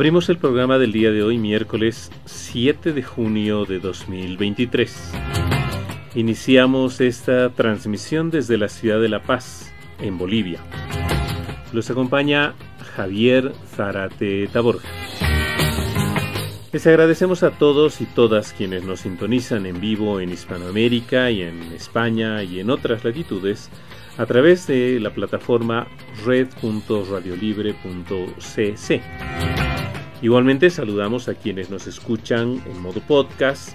Abrimos el programa del día de hoy, miércoles 7 de junio de 2023. Iniciamos esta transmisión desde la ciudad de La Paz, en Bolivia. Los acompaña Javier Zarate Taborja. Les agradecemos a todos y todas quienes nos sintonizan en vivo en Hispanoamérica y en España y en otras latitudes a través de la plataforma red.radiolibre.cc. Igualmente saludamos a quienes nos escuchan en modo podcast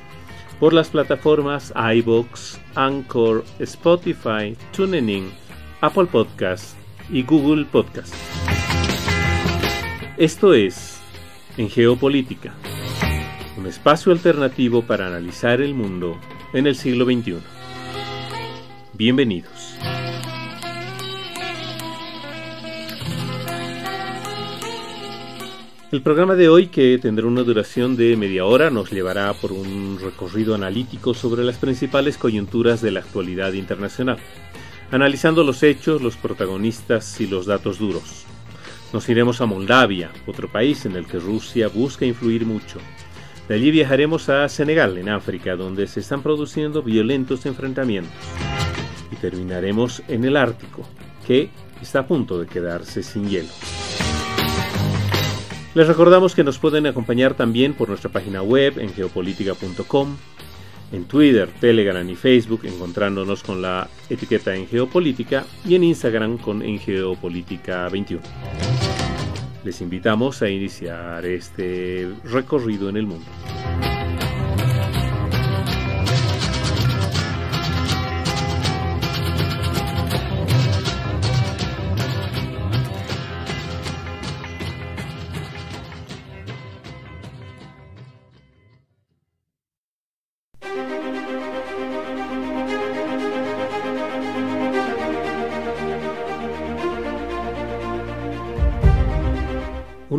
por las plataformas iBox, Anchor, Spotify, TuneIn, Apple Podcast y Google Podcast. Esto es En Geopolítica, un espacio alternativo para analizar el mundo en el siglo XXI. Bienvenidos. El programa de hoy, que tendrá una duración de media hora, nos llevará por un recorrido analítico sobre las principales coyunturas de la actualidad internacional, analizando los hechos, los protagonistas y los datos duros. Nos iremos a Moldavia, otro país en el que Rusia busca influir mucho. De allí viajaremos a Senegal, en África, donde se están produciendo violentos enfrentamientos. Y terminaremos en el Ártico, que está a punto de quedarse sin hielo. Les recordamos que nos pueden acompañar también por nuestra página web en geopolítica.com, en Twitter, Telegram y Facebook encontrándonos con la etiqueta en Geopolítica y en Instagram con en Geopolítica 21. Les invitamos a iniciar este recorrido en el mundo.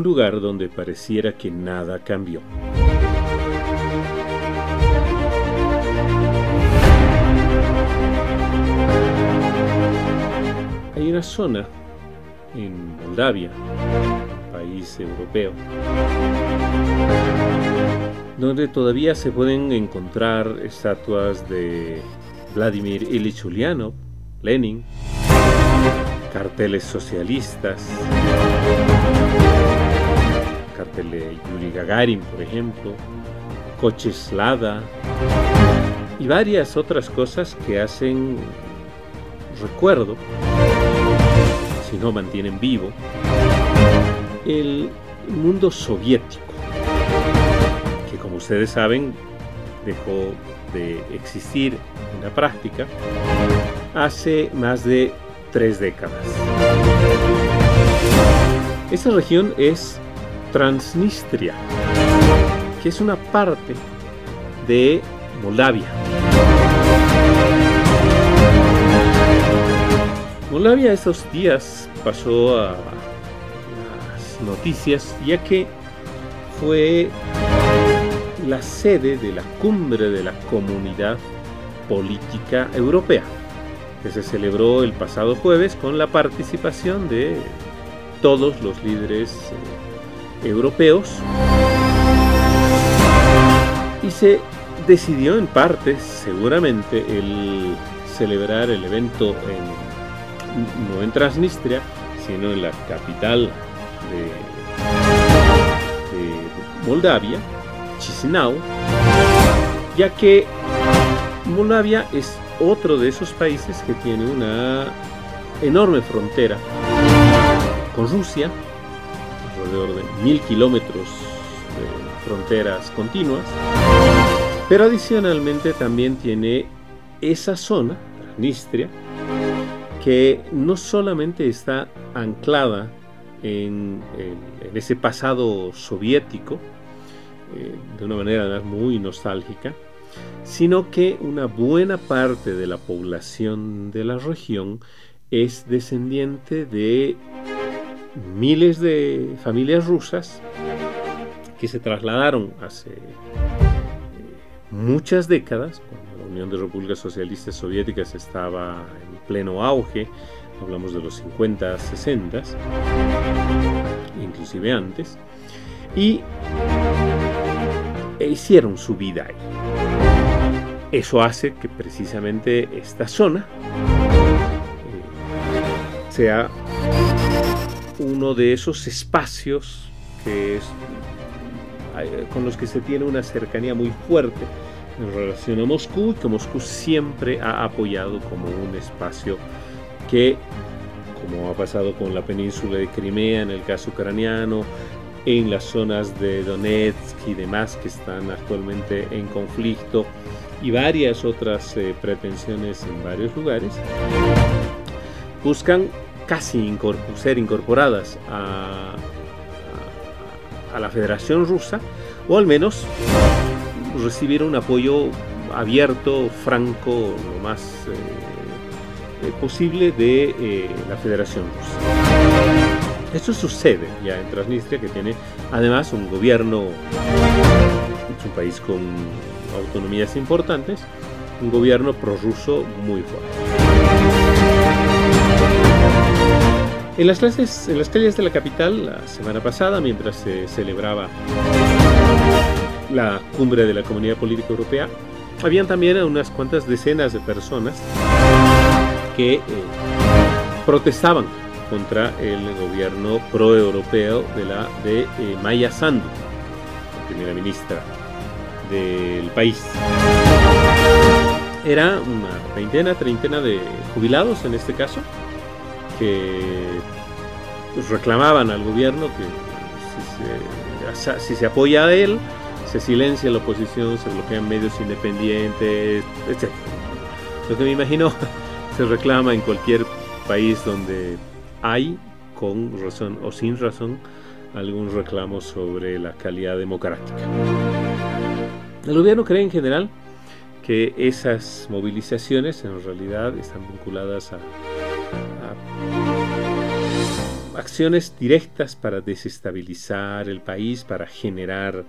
Lugar donde pareciera que nada cambió. Hay una zona en Moldavia, país europeo, donde todavía se pueden encontrar estatuas de Vladimir Ilich Ulyanov, Lenin, carteles socialistas, cartel de Yuri Gagarin, por ejemplo, coches Lada y varias otras cosas que hacen recuerdo, si no mantienen vivo, el mundo soviético, que como ustedes saben dejó de existir en la práctica hace más de tres décadas. Esta región es Transnistria, que es una parte de Moldavia. Moldavia estos días pasó a las noticias ya que fue la sede de la cumbre de la comunidad política europea, que se celebró el pasado jueves con la participación de todos los líderes eh, europeos y se decidió en parte seguramente el celebrar el evento en, no en Transnistria sino en la capital de, de Moldavia Chisinau ya que Moldavia es otro de esos países que tiene una enorme frontera con Rusia, alrededor de mil kilómetros de fronteras continuas, pero adicionalmente también tiene esa zona, Transnistria, que no solamente está anclada en, en, ese pasado soviético, eh, de una manera muy nostálgica, sino que una buena parte de la población de la región es descendiente de miles de familias rusas que se trasladaron hace eh, muchas décadas, cuando la Unión de Repúblicas Socialistas Soviéticas estaba en pleno auge, hablamos de los 50, 60, inclusive antes, y hicieron su vida ahí. Eso hace que precisamente esta zona eh, sea uno de esos espacios que es, eh, con los que se tiene una cercanía muy fuerte. En relación a Moscú y que Moscú siempre ha apoyado como un espacio que, como ha pasado con la península de Crimea en el caso ucraniano, en las zonas de Donetsk y demás que están actualmente en conflicto y varias otras eh, pretensiones en varios lugares, buscan casi ser incorporadas a, a, la Federación Rusa o al menos recibir un apoyo abierto, franco, lo más eh, eh, posible de la Federación Rusa. Esto sucede ya en Transnistria, que tiene además un gobierno, es un país con autonomías importantes, un gobierno prorruso muy fuerte. En las, clases, en las calles de la capital, la semana pasada, mientras se celebraba la cumbre de la Comunidad Política Europea, habían también unas cuantas decenas de personas que eh, protestaban contra el gobierno proeuropeo de la de eh, Maya Sandu, primera ministra del país. Era una veintena, treintena de jubilados en este caso, que reclamaban al gobierno que si se apoya a él, se silencia la oposición, se bloquean medios independientes, etc. Lo que me imagino se reclama en cualquier país donde hay, con razón o sin razón, algún reclamo sobre la calidad democrática. El gobierno cree en general que esas movilizaciones en realidad están vinculadas a, acciones directas para desestabilizar el país, para generar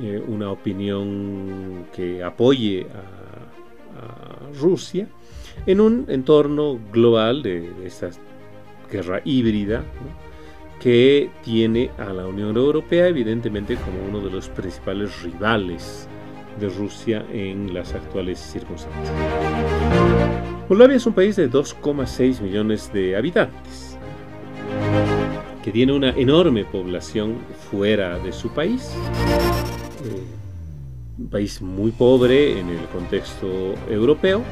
eh, una opinión que apoye a, Rusia en un entorno global de, estas guerra híbrida, que tiene a la Unión Europea evidentemente como uno de los principales rivales de Rusia en las actuales circunstancias. Moldavia es un país de 2,6 millones de habitantes, que tiene una enorme población fuera de su país, eh, un país muy pobre en el contexto europeo,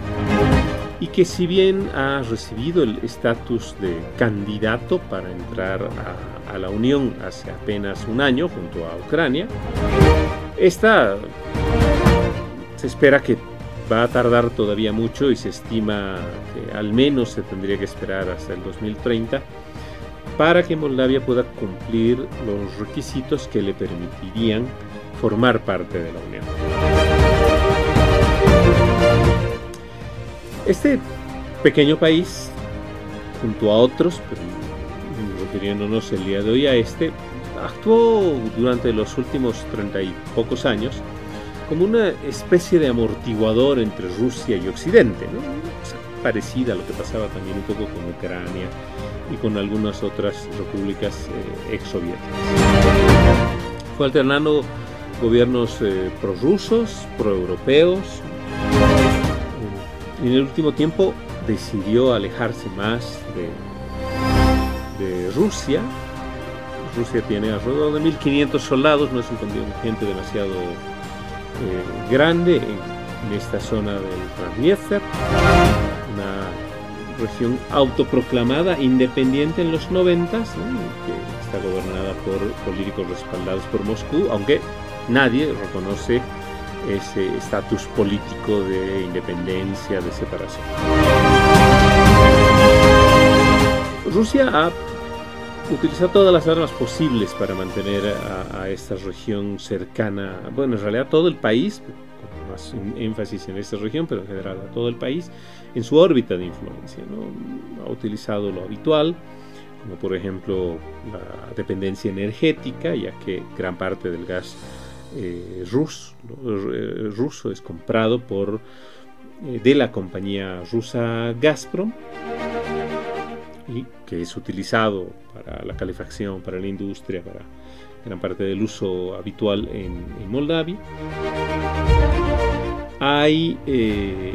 y que si bien ha recibido el estatus de candidato para entrar a, la Unión hace apenas un año junto a Ucrania, esta se espera que va a tardar todavía mucho y se estima que al menos se tendría que esperar hasta el 2030 para que Moldavia pueda cumplir los requisitos que le permitirían formar parte de la Unión. Este pequeño país, junto a otros, pero refiriéndonos el día de hoy a este, actuó durante los últimos treinta y pocos años como una especie de amortiguador entre Rusia y Occidente, parecida a lo que pasaba también un poco con Ucrania y con algunas otras repúblicas eh, exsoviéticas. Fue alternando gobiernos eh, prorrusos, proeuropeos, y en el último tiempo decidió alejarse más de, Rusia. Rusia tiene alrededor de 1500 soldados, no es un contingente demasiado eh, grande en, esta zona del Transnistria, una región autoproclamada independiente en los 90, que está gobernada por políticos respaldados por Moscú, aunque nadie reconoce ese estatus político de independencia, de separación. Rusia ha utilizado todas las armas posibles para mantener a, esta región cercana, bueno, en realidad todo el país, más énfasis en esta región, pero en general a todo el país, en su órbita de influencia. ¿no? Ha utilizado lo habitual, como por ejemplo la dependencia energética, ya que gran parte del gas eh, ruso, eh, ruso es comprado por eh, de la compañía rusa Gazprom y que es utilizado para la calefacción, para la industria, para gran parte del uso habitual en, Moldavia. Hay eh,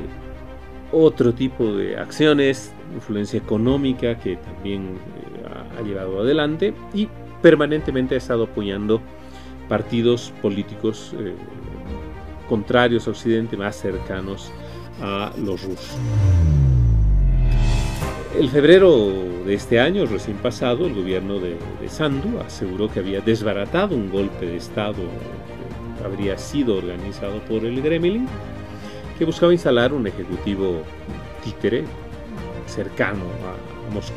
otro tipo de acciones, influencia económica que también eh, ha llevado adelante y permanentemente ha estado apoyando partidos políticos eh, contrarios a Occidente, más cercanos a los rusos. El febrero de este año, recién pasado, el gobierno de, Sandu aseguró que había desbaratado un golpe de Estado que habría sido organizado por el Kremlin, que buscaba instalar un ejecutivo títere cercano a Moscú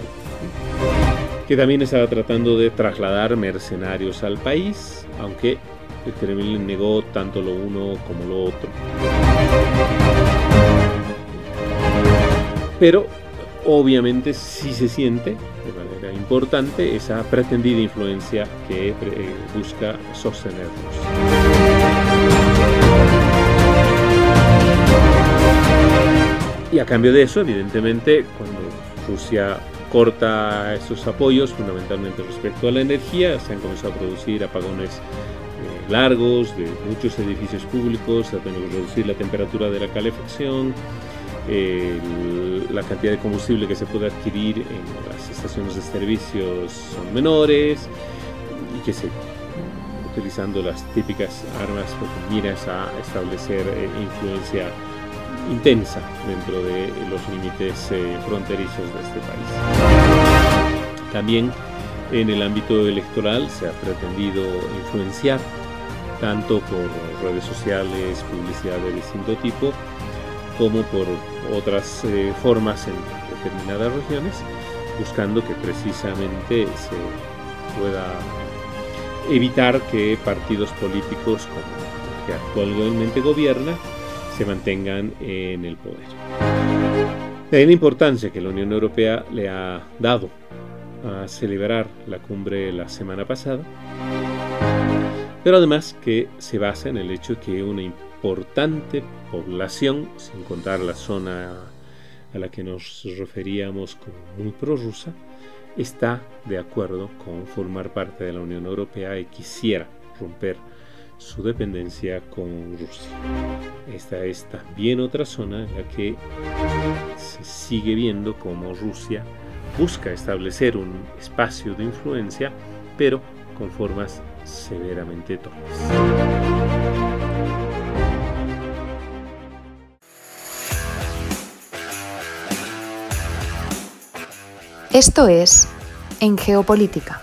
que también estaba tratando de trasladar mercenarios al país, aunque el Kremlin negó tanto lo uno como lo otro. Pero obviamente sí se siente de manera importante esa pretendida influencia que eh, busca sostenernos. Y a cambio de eso, evidentemente, cuando Rusia corta esos apoyos, fundamentalmente respecto a la energía. Se han comenzado a producir apagones eh, largos de muchos edificios públicos, se ha tenido que reducir la temperatura de la calefacción, la cantidad de combustible que se puede adquirir en las estaciones de servicios son menores y que se utilizando las típicas armas con miras a establecer eh, influencia intensa dentro de los límites eh, fronterizos de este país. También en el ámbito electoral se ha pretendido influenciar tanto por redes sociales, publicidad de distinto tipo, como por otras eh, formas en determinadas regiones, buscando que precisamente se pueda evitar que partidos políticos como el que actualmente gobierna se mantengan en el poder. De ahí la importancia que la Unión Europea le ha dado a celebrar la cumbre la semana pasada, pero además que se basa en el hecho que una importante población, sin contar la zona a la que nos referíamos como muy prorrusa, está de acuerdo con formar parte de la Unión Europea y quisiera romper su dependencia con Rusia. Esta es también otra zona en la que se sigue viendo como Rusia busca establecer un espacio de influencia, pero con formas severamente torpes. Esto es En Geopolítica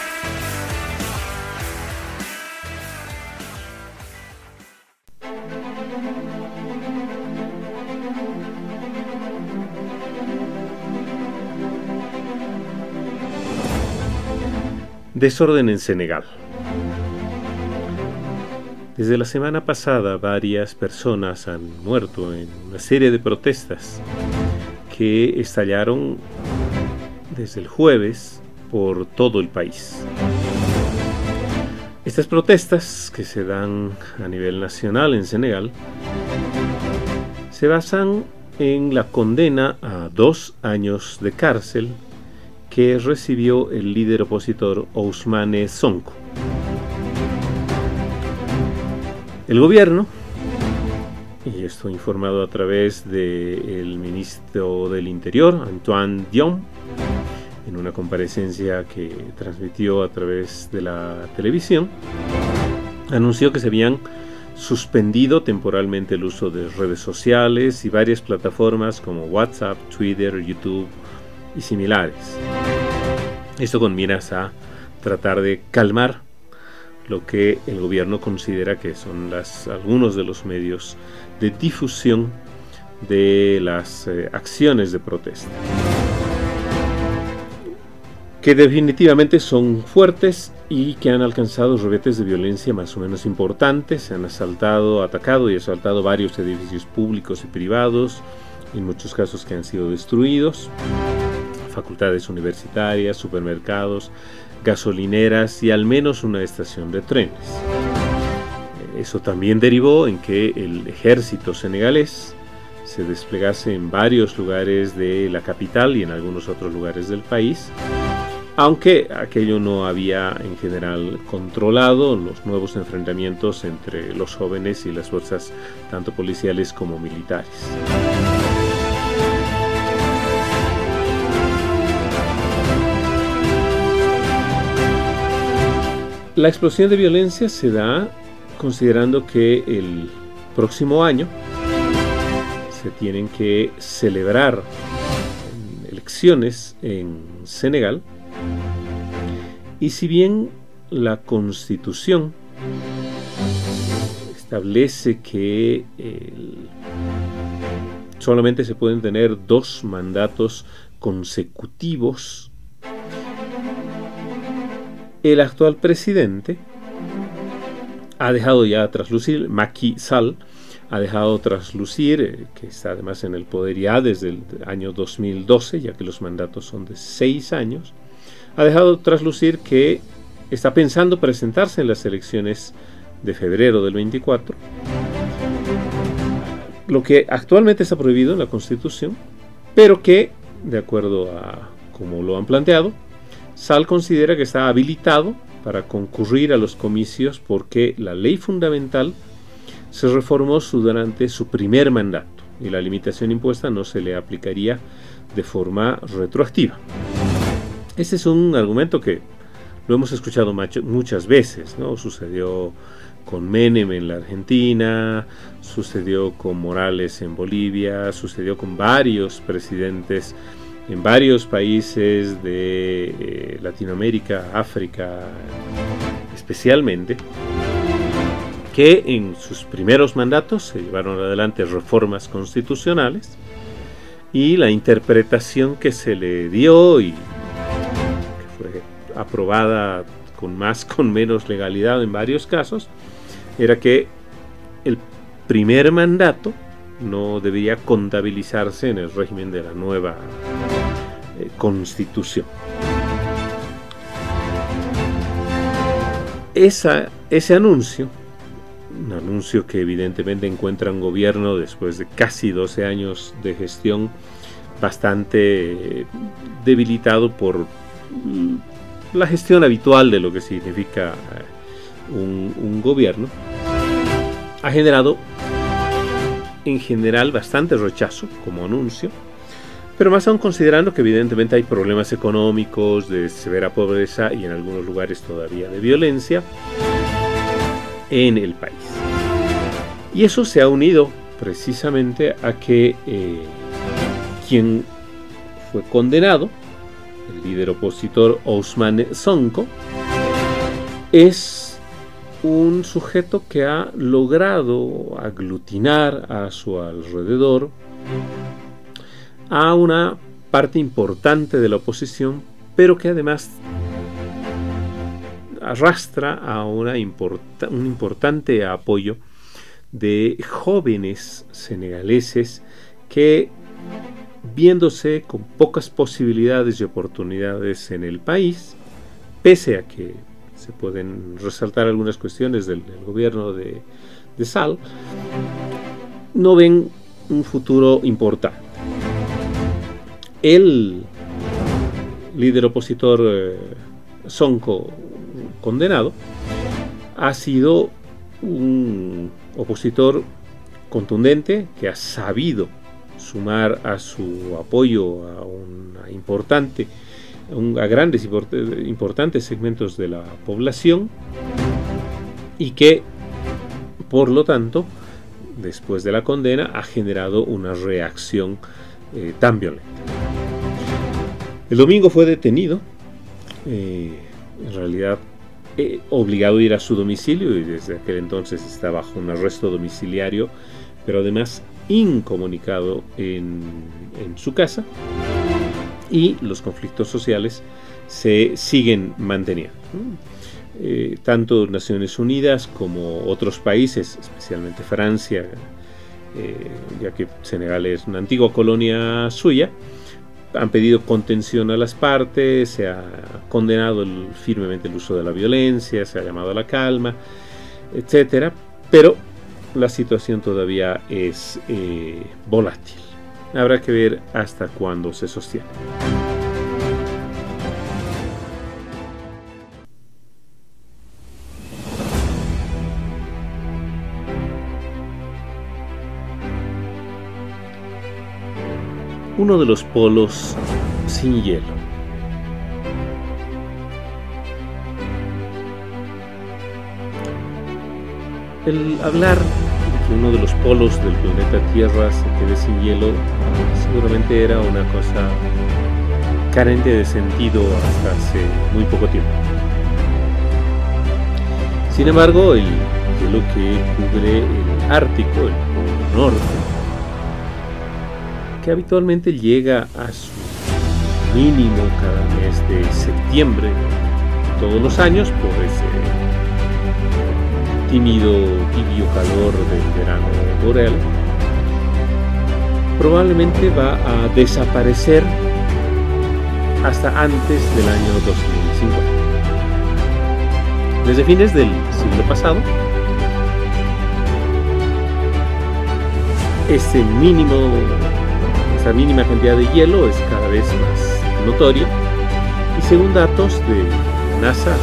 Desorden en Senegal. Desde la semana pasada varias personas han muerto en una serie de protestas que estallaron desde el jueves por todo el país. Estas protestas que se dan a nivel nacional en Senegal se basan en la condena a dos años de cárcel que recibió el líder opositor Ousmane Sonko. El gobierno, y esto informado a través del ministro del Interior, Antoine Dion, en una comparecencia que transmitió a través de la televisión, anunció que se habían suspendido temporalmente el uso de redes sociales y varias plataformas como WhatsApp, Twitter, YouTube y similares. Esto con a tratar de calmar lo que el gobierno considera que son algunos de los medios de difusión de las eh, acciones de protesta. Que definitivamente son fuertes y que han alcanzado rebetes de violencia más o menos importantes. Se han asaltado, atacado y asaltado varios edificios públicos y privados, en muchos casos que han sido destruidos facultades universitarias, supermercados, gasolineras y al menos una estación de trenes. Eso también derivó en que el ejército senegalés se desplegase en varios lugares de la capital y en algunos otros lugares del país, aunque aquello no había en general controlado los nuevos enfrentamientos entre los jóvenes y las fuerzas tanto policiales como militares. La explosión de violencia se da considerando que el próximo año se tienen que celebrar elecciones en Senegal. Y si bien la constitución establece que solamente se pueden tener dos mandatos consecutivos, el actual presidente ha dejado ya traslucir, Macky Sall ha dejado traslucir, eh, que está además en el poder ya desde el año 2012, ya que los mandatos son de seis años, ha dejado traslucir que está pensando presentarse en las elecciones de febrero del 24, lo que actualmente está prohibido en la Constitución, pero que, de acuerdo a como lo han planteado, Sal considera que está habilitado para concurrir a los comicios porque la ley fundamental se reformó durante su primer mandato y la limitación impuesta no se le aplicaría de forma retroactiva. Este es un argumento que lo hemos escuchado muchas veces, ¿no? Sucedió con Menem en la Argentina, sucedió con Morales en Bolivia, sucedió con varios presidentes en varios países de eh, Latinoamérica, África especialmente, que en sus primeros mandatos se llevaron adelante reformas constitucionales y la interpretación que se le dio y que fue aprobada con más, con menos legalidad en varios casos, era que el primer mandato no debía contabilizarse en el régimen de la nueva constitución. Esa, ese anuncio, un anuncio que evidentemente encuentra un gobierno después de casi 12 años de gestión bastante debilitado por mm, la gestión habitual de lo que significa eh, un gobierno, ha generado en general bastante rechazo como anuncio, pero más aún considerando que evidentemente hay problemas económicos, de severa pobreza y en algunos lugares todavía de violencia en el país. Y eso se ha unido precisamente a que eh, quien fue condenado, el líder opositor Ousmane Sonko, es un sujeto que ha logrado aglutinar a su alrededor a una parte importante de la oposición, pero que además arrastra a una un importante apoyo de jóvenes senegaleses que, viéndose con pocas posibilidades y oportunidades en el país, pese a que se pueden resaltar algunas cuestiones del, gobierno de, Sal, no ven un futuro importante. El líder opositor eh, Sonko, condenado, ha sido un opositor contundente que ha sabido sumar a su apoyo a una importante a grandes importantes segmentos de la población y que por lo tanto después de la condena ha generado una reacción eh, tan violenta. El domingo fue detenido, eh, en realidad eh, obligado a ir a su domicilio y desde aquel entonces está bajo un arresto domiciliario, pero además incomunicado en, su casa y los conflictos sociales se siguen manteniendo. Eh, tanto Naciones Unidas como otros países, especialmente Francia, ya que Senegal es una antigua colonia suya, han pedido contención a las partes, se ha condenado firmemente el uso de la violencia, se ha llamado a la calma, etcétera, pero la situación todavía es eh, volátil. Habrá que ver hasta cuándo se sostiene. Uno de los polos sin hielo. El hablar de que uno de los polos del planeta Tierra se quede sin hielo seguramente era una cosa carente de sentido hasta hace muy poco tiempo. Sin embargo, el hielo que cubre el Ártico, el Polo Norte, que habitualmente llega a su mínimo cada mes de septiembre todos los años por ese tímido, tibio calor del verano boreal, probablemente va a desaparecer hasta antes del año 2050. Desde fines del siglo pasado, ese mínimo esa mínima cantidad de hielo es cada vez más notoria y según datos de NASA,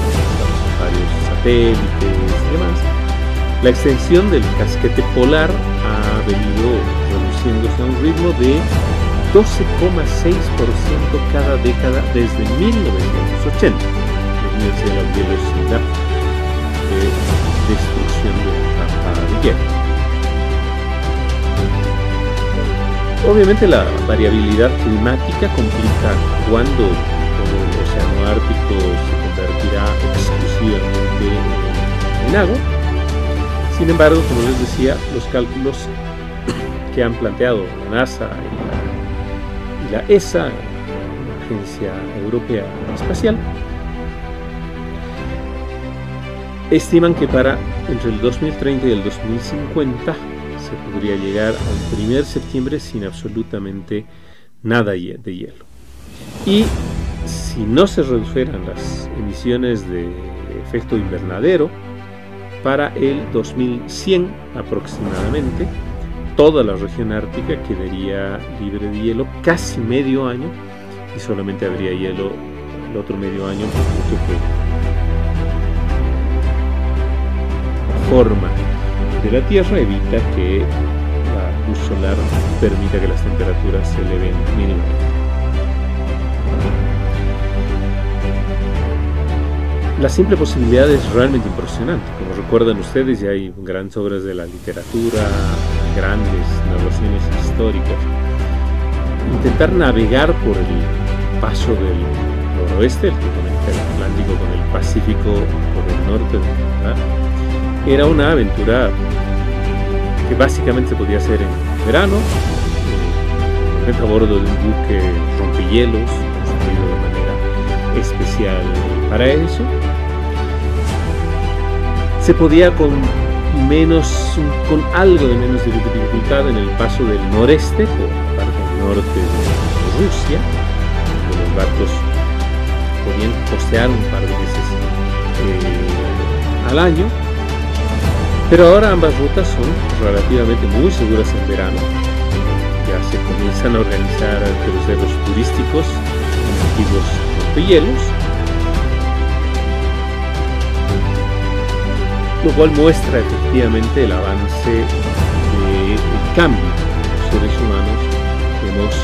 varios satélites y demás, la extensión del casquete polar ha venido reduciéndose a un ritmo de 12,6% cada década desde 1980. Imagínense la velocidad de destrucción de la capa de hielo. Obviamente la variabilidad climática complica cuando el océano Ártico se convertirá exclusivamente en agua. Sin embargo, como les decía, los cálculos que han planteado la NASA y la, ESA, la Agencia Europea Espacial, estiman que para entre el 2030 y el 2050 se podría llegar al 1 septiembre sin absolutamente nada de hielo. Y si no se redujeran las emisiones de efecto invernadero, para el 2100 aproximadamente, toda la región ártica quedaría libre de hielo casi medio año y solamente habría hielo el otro medio año por que forma de la Tierra evita que la luz solar permita que las temperaturas se eleven mínimamente. La simple posibilidad es realmente impresionante. Como recuerdan ustedes, ya hay grandes obras de la literatura, grandes narraciones históricas. Intentar navegar por el paso del noroeste, el que conecta el Atlántico con el Pacífico por el norte de era una aventura que básicamente se podía hacer en verano, a bordo de un buque rompehielos, construido de manera especial para eso. Se podía con menos, con algo de menos dificultad en el paso del noreste, por la parte norte de Rusia, los barcos podían costear un par de veces eh, al año pero ahora ambas rutas son relativamente muy seguras en verano. Ya se comienzan a organizar cruceros turísticos en antiguos rompehielos, lo cual muestra efectivamente el avance del cambio que los seres humanos hemos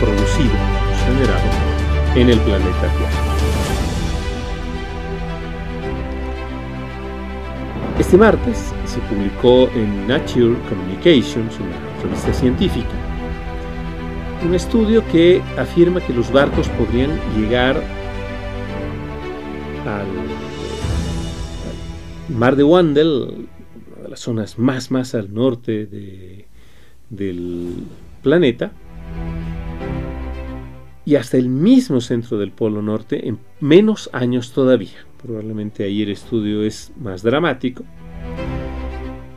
producido, generado en el planeta Tierra. Este martes se publicó en Nature Communications, una revista científica, un estudio que afirma que los barcos podrían llegar al, mar de Wandel, una de las zonas más más al norte del planeta, y hasta el mismo centro del Polo Norte en menos años todavía. Probablemente ahí el estudio es más dramático,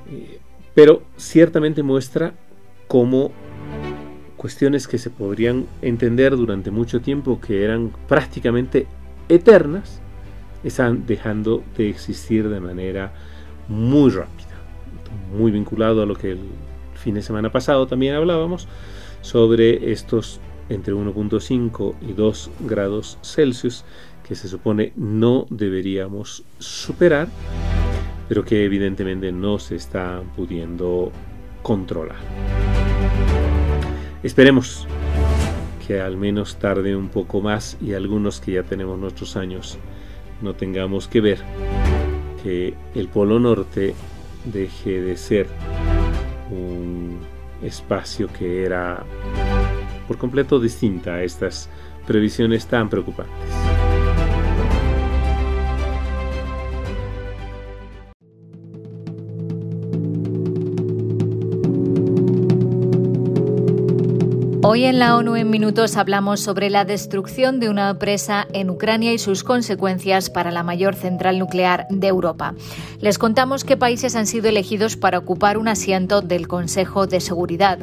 eh, pero ciertamente muestra cómo cuestiones que se podrían entender durante mucho tiempo que eran prácticamente eternas, están dejando de existir de manera muy rápida. Muy vinculado a lo que el fin de semana pasado también hablábamos sobre estos entre 1.5 y 2 grados Celsius que se supone no deberíamos superar, pero que evidentemente no se está pudiendo controlar. Esperemos que al menos tarde un poco más y algunos que ya tenemos nuestros años no tengamos que ver que el Polo Norte deje de ser un espacio que era por completo distinta a estas previsiones tan preocupantes. Hoy en la ONU en Minutos hablamos sobre la destrucción de una presa en Ucrania y sus consecuencias para la mayor central nuclear de Europa. Les contamos qué países han sido elegidos para ocupar un asiento del Consejo de Seguridad.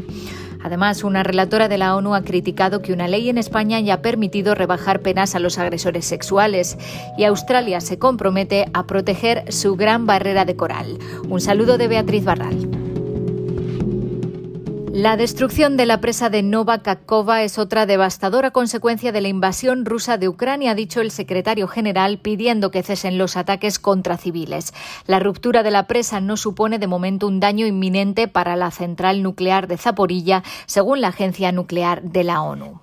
Además, una relatora de la ONU ha criticado que una ley en España haya permitido rebajar penas a los agresores sexuales y Australia se compromete a proteger su gran barrera de coral. Un saludo de Beatriz Barral. La destrucción de la presa de Nova Kakova es otra devastadora consecuencia de la invasión rusa de Ucrania, ha dicho el secretario general, pidiendo que cesen los ataques contra civiles. La ruptura de la presa no supone de momento un daño inminente para la central nuclear de Zaporilla, según la agencia nuclear de la ONU.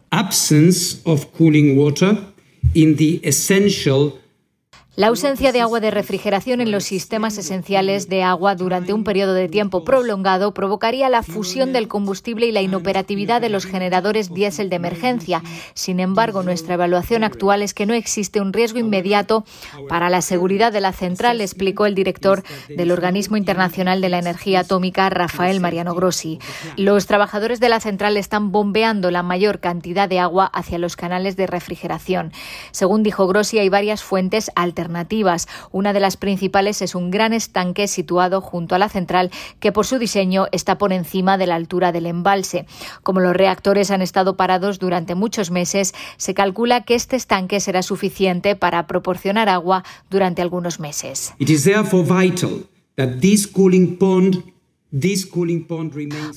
La ausencia de agua de refrigeración en los sistemas esenciales de agua durante un periodo de tiempo prolongado provocaría la fusión del combustible y la inoperatividad de los generadores diésel de emergencia. Sin embargo, nuestra evaluación actual es que no existe un riesgo inmediato para la seguridad de la central, explicó el director del Organismo Internacional de la Energía Atómica, Rafael Mariano Grossi. Los trabajadores de la central están bombeando la mayor cantidad de agua hacia los canales de refrigeración. Según dijo Grossi, hay varias fuentes alternativas alternativas. Una de las principales es un gran estanque situado junto a la central que por su diseño está por encima de la altura del embalse. Como los reactores han estado parados durante muchos meses, se calcula que este estanque será suficiente para proporcionar agua durante algunos meses. It is therefore vital that this cooling pond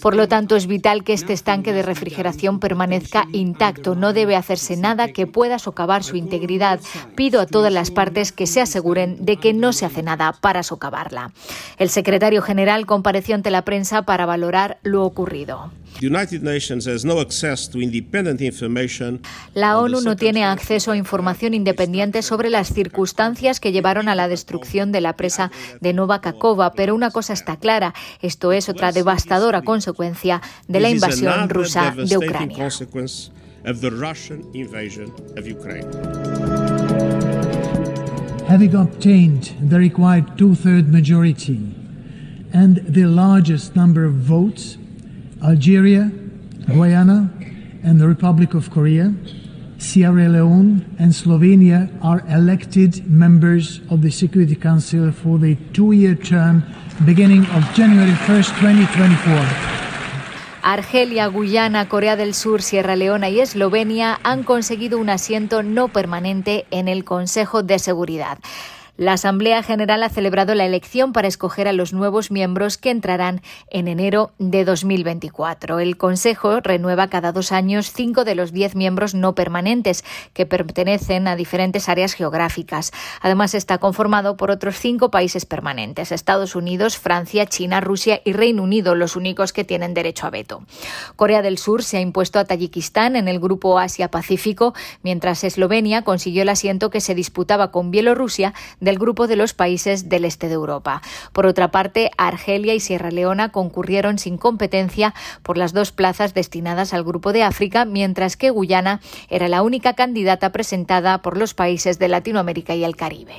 por lo tanto, es vital que este estanque de refrigeración permanezca intacto. No debe hacerse nada que pueda socavar su integridad. Pido a todas las partes que se aseguren de que no se hace nada para socavarla. El secretario general compareció ante la prensa para valorar lo ocurrido. La ONU no tiene acceso a información independiente sobre las circunstancias que llevaron a la destrucción de la presa de Nova Kakova, pero una cosa está clara, esto es otra devastadora consecuencia de la invasión rusa de Ucrania. Having obtained the required two-third majority and the largest number of votes, Algeria, Guyana, and the Republic of Korea, Sierra Leone, and Slovenia are elected members of the Security Council for the two year term beginning of January 1st, 2024. Argelia, Guyana, Corea del Sur, Sierra Leona y Eslovenia han conseguido un asiento no permanente en el Consejo de Seguridad. La Asamblea General ha celebrado la elección para escoger a los nuevos miembros que entrarán en enero de 2024. El Consejo renueva cada dos años cinco de los diez miembros no permanentes que pertenecen a diferentes áreas geográficas. Además, está conformado por otros cinco países permanentes: Estados Unidos, Francia, China, Rusia y Reino Unido, los únicos que tienen derecho a veto. Corea del Sur se ha impuesto a Tayikistán en el grupo Asia-Pacífico, mientras Eslovenia consiguió el asiento que se disputaba con Bielorrusia del grupo de los países del este de Europa. Por otra parte, Argelia y Sierra Leona concurrieron sin competencia por las dos plazas destinadas al grupo de África, mientras que Guyana era la única candidata presentada por los países de Latinoamérica y el Caribe.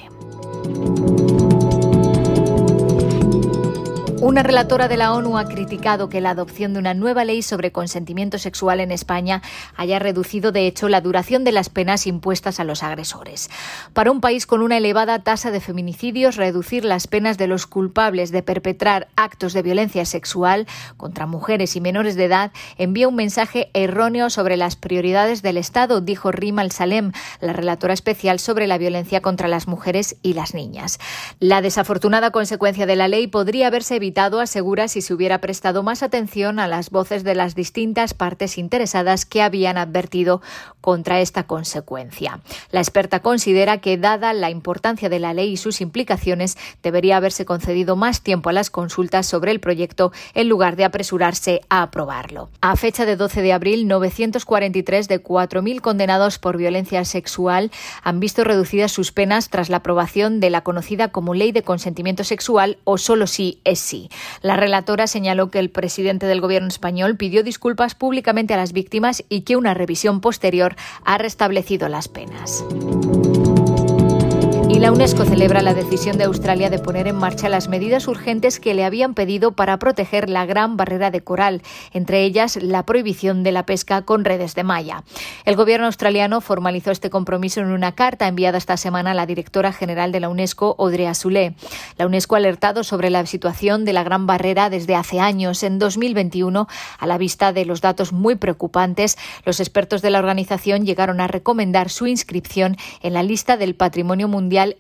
Una relatora de la ONU ha criticado que la adopción de una nueva ley sobre consentimiento sexual en España haya reducido de hecho la duración de las penas impuestas a los agresores. Para un país con una elevada tasa de feminicidios, reducir las penas de los culpables de perpetrar actos de violencia sexual contra mujeres y menores de edad envía un mensaje erróneo sobre las prioridades del Estado, dijo Rima Al-Salem, la relatora especial sobre la violencia contra las mujeres y las niñas. La desafortunada consecuencia de la ley podría haberse evitado asegura si se hubiera prestado más atención a las voces de las distintas partes interesadas que habían advertido contra esta consecuencia. La experta considera que, dada la importancia de la ley y sus implicaciones, debería haberse concedido más tiempo a las consultas sobre el proyecto en lugar de apresurarse a aprobarlo. A fecha de 12 de abril, 943 de 4.000 condenados por violencia sexual han visto reducidas sus penas tras la aprobación de la conocida como Ley de Consentimiento Sexual o solo sí es sí. La relatora señaló que el presidente del gobierno español pidió disculpas públicamente a las víctimas y que una revisión posterior ha restablecido las penas. Y la UNESCO celebra la decisión de Australia de poner en marcha las medidas urgentes que le habían pedido para proteger la gran barrera de coral, entre ellas la prohibición de la pesca con redes de malla. El gobierno australiano formalizó este compromiso en una carta enviada esta semana a la directora general de la UNESCO, Audrey Azoulay. La UNESCO ha alertado sobre la situación de la gran barrera desde hace años. En 2021, a la vista de los datos muy preocupantes, los expertos de la organización llegaron a recomendar su inscripción en la lista del Patrimonio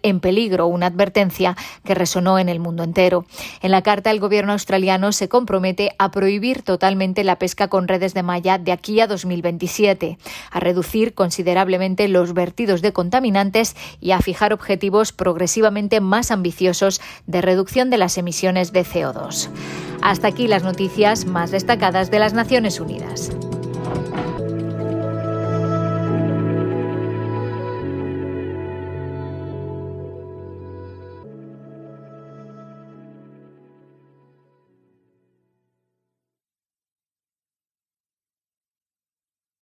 En peligro, una advertencia que resonó en el mundo entero. En la carta, el gobierno australiano se compromete a prohibir totalmente la pesca con redes de malla de aquí a 2027, a reducir considerablemente los vertidos de contaminantes y a fijar objetivos progresivamente más ambiciosos de reducción de las emisiones de CO2. Hasta aquí las noticias más destacadas de las Naciones Unidas.